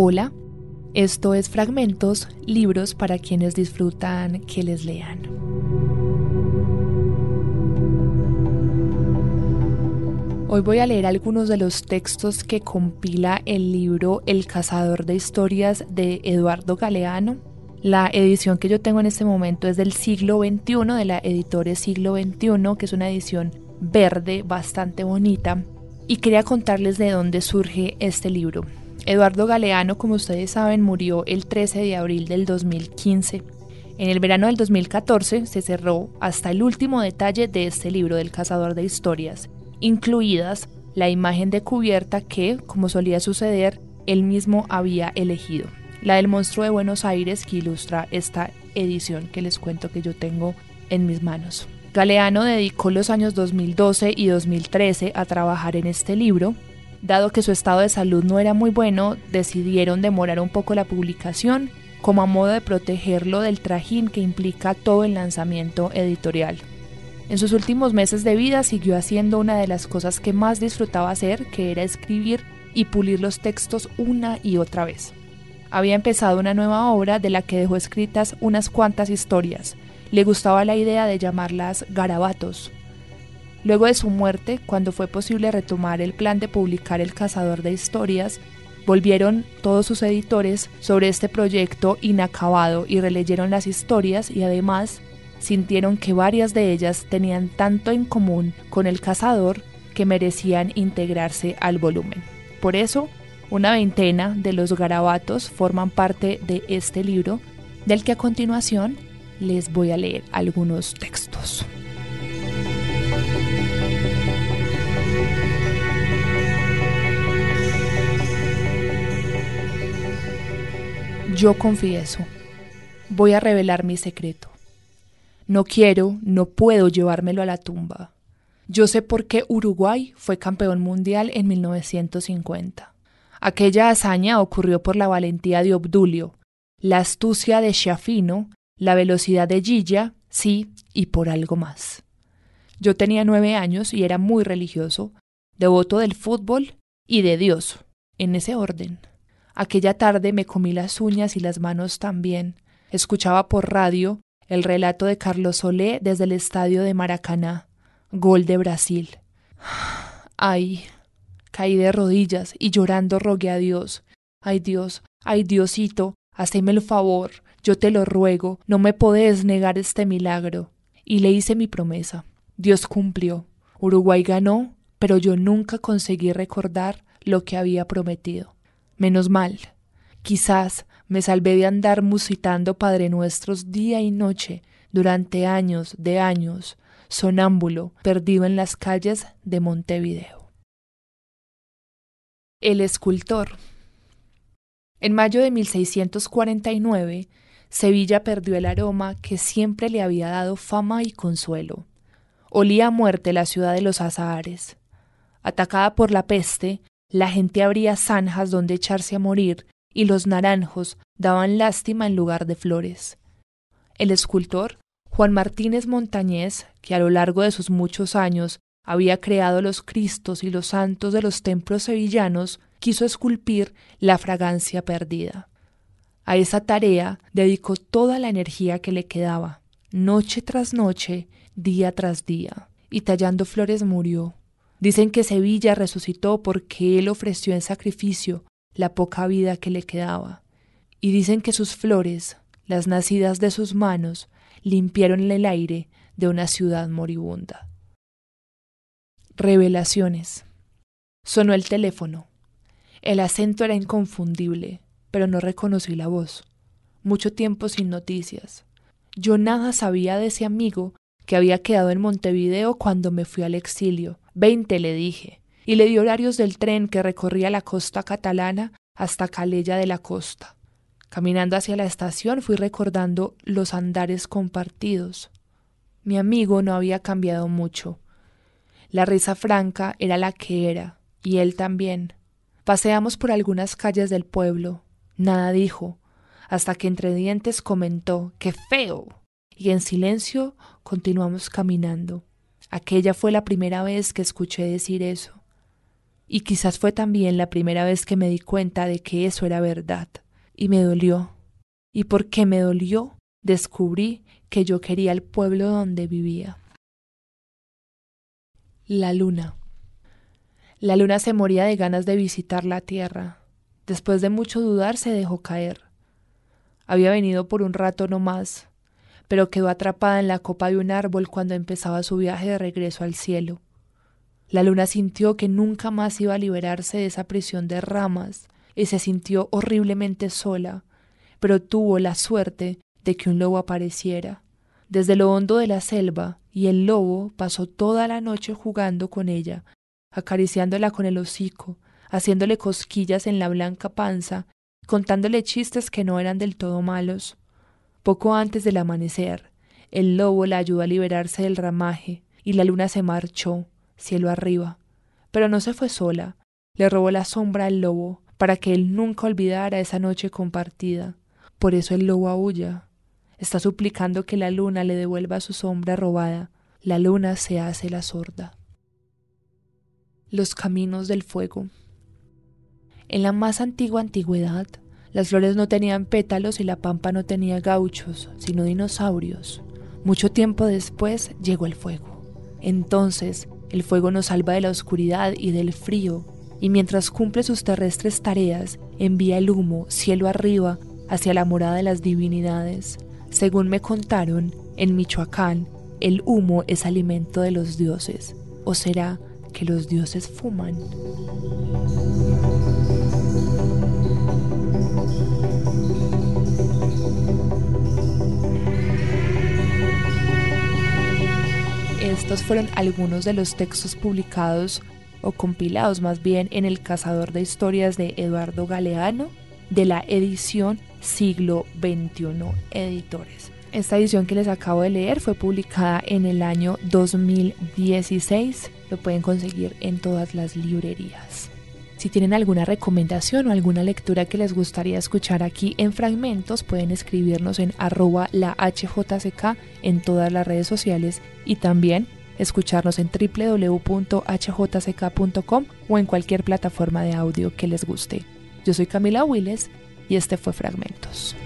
Hola, esto es Fragmentos, libros para quienes disfrutan que les lean. Hoy voy a leer algunos de los textos que compila el libro El cazador de historias de Eduardo Galeano. La edición que yo tengo en este momento es del siglo XXI, de la Editores Siglo XXI, que es una edición verde bastante bonita. Y quería contarles de dónde surge este libro. Eduardo Galeano, como ustedes saben, murió el 13 de abril del 2015. En el verano del 2014 se cerró hasta el último detalle de este libro del cazador de historias, incluidas la imagen de cubierta que, como solía suceder, él mismo había elegido, la del monstruo de Buenos Aires que ilustra esta edición que les cuento que yo tengo en mis manos. Galeano dedicó los años 2012 y 2013 a trabajar en este libro, Dado que su estado de salud no era muy bueno, decidieron demorar un poco la publicación como a modo de protegerlo del trajín que implica todo el lanzamiento editorial. En sus últimos meses de vida siguió haciendo una de las cosas que más disfrutaba hacer, que era escribir y pulir los textos una y otra vez. Había empezado una nueva obra de la que dejó escritas unas cuantas historias. Le gustaba la idea de llamarlas garabatos, Luego de su muerte, cuando fue posible retomar el plan de publicar El Cazador de Historias, volvieron todos sus editores sobre este proyecto inacabado y releyeron las historias y además sintieron que varias de ellas tenían tanto en común con El Cazador que merecían integrarse al volumen. Por eso, una veintena de los garabatos forman parte de este libro, del que a continuación les voy a leer algunos textos. Yo confieso, voy a revelar mi secreto. No quiero, no puedo llevármelo a la tumba. Yo sé por qué Uruguay fue campeón mundial en 1950. Aquella hazaña ocurrió por la valentía de Obdulio, la astucia de Schiaffino, la velocidad de Gilla, sí, y por algo más. Yo tenía nueve años y era muy religioso, devoto del fútbol y de Dios, en ese orden. Aquella tarde me comí las uñas y las manos también. Escuchaba por radio el relato de Carlos Solé desde el estadio de Maracaná. Gol de Brasil. Ay. Caí de rodillas y llorando rogué a Dios. Ay Dios, ay Diosito, haceme el favor, yo te lo ruego, no me podés negar este milagro. Y le hice mi promesa. Dios cumplió. Uruguay ganó, pero yo nunca conseguí recordar lo que había prometido. Menos mal. Quizás me salvé de andar musitando Padre Nuestros día y noche durante años de años, sonámbulo, perdido en las calles de Montevideo. El escultor. En mayo de 1649, Sevilla perdió el aroma que siempre le había dado fama y consuelo. Olía a muerte la ciudad de los azahares. Atacada por la peste, la gente abría zanjas donde echarse a morir y los naranjos daban lástima en lugar de flores. El escultor Juan Martínez Montañés, que a lo largo de sus muchos años había creado los Cristos y los santos de los templos sevillanos, quiso esculpir la fragancia perdida. A esa tarea dedicó toda la energía que le quedaba, noche tras noche, día tras día, y tallando flores murió, Dicen que Sevilla resucitó porque él ofreció en sacrificio la poca vida que le quedaba. Y dicen que sus flores, las nacidas de sus manos, limpiaron el aire de una ciudad moribunda. Revelaciones. Sonó el teléfono. El acento era inconfundible, pero no reconocí la voz. Mucho tiempo sin noticias. Yo nada sabía de ese amigo que había quedado en Montevideo cuando me fui al exilio, Veinte le dije, y le di horarios del tren que recorría la costa catalana hasta Calella de la Costa. Caminando hacia la estación fui recordando los andares compartidos. Mi amigo no había cambiado mucho. La risa franca era la que era, y él también. Paseamos por algunas calles del pueblo. Nada dijo, hasta que entre dientes comentó ¡Qué feo! y en silencio continuamos caminando. Aquella fue la primera vez que escuché decir eso. Y quizás fue también la primera vez que me di cuenta de que eso era verdad. Y me dolió. Y porque me dolió, descubrí que yo quería el pueblo donde vivía. La luna. La luna se moría de ganas de visitar la tierra. Después de mucho dudar se dejó caer. Había venido por un rato no más, pero quedó atrapada en la copa de un árbol cuando empezaba su viaje de regreso al cielo. La luna sintió que nunca más iba a liberarse de esa prisión de ramas y se sintió horriblemente sola, pero tuvo la suerte de que un lobo apareciera. Desde lo hondo de la selva, y el lobo pasó toda la noche jugando con ella, acariciándola con el hocico, haciéndole cosquillas en la blanca panza, contándole chistes que no eran del todo malos. Poco antes del amanecer, el lobo la ayudó a liberarse del ramaje, y la luna se marchó, cielo arriba. Pero no se fue sola, le robó la sombra al lobo, para que él nunca olvidara esa noche compartida. Por eso el lobo aúlla. Está suplicando que la luna le devuelva su sombra robada. La luna se hace la sorda. Los caminos del fuego. En la más antigua antigüedad, las flores no tenían pétalos y la pampa no tenía gauchos, sino dinosaurios. Mucho tiempo después llegó el fuego. Entonces el fuego nos salva de la oscuridad y del frío, y mientras cumple sus terrestres tareas, envía el humo cielo arriba hacia la morada de las divinidades. Según me contaron, en Michoacán, el humo es alimento de los dioses, o será que los dioses fuman. Estos fueron algunos de los textos publicados o compilados más bien en El Cazador de Historias de Eduardo Galeano de la edición Siglo XXI Editores. Esta edición que les acabo de leer fue publicada en el año 2016. Lo pueden conseguir en todas las librerías. Si tienen alguna recomendación o alguna lectura que les gustaría escuchar aquí en fragmentos, pueden escribirnos en arroba la HJCK en todas las redes sociales y también escucharnos en www.hjck.com o en cualquier plataforma de audio que les guste. Yo soy Camila Willes y este fue Fragmentos.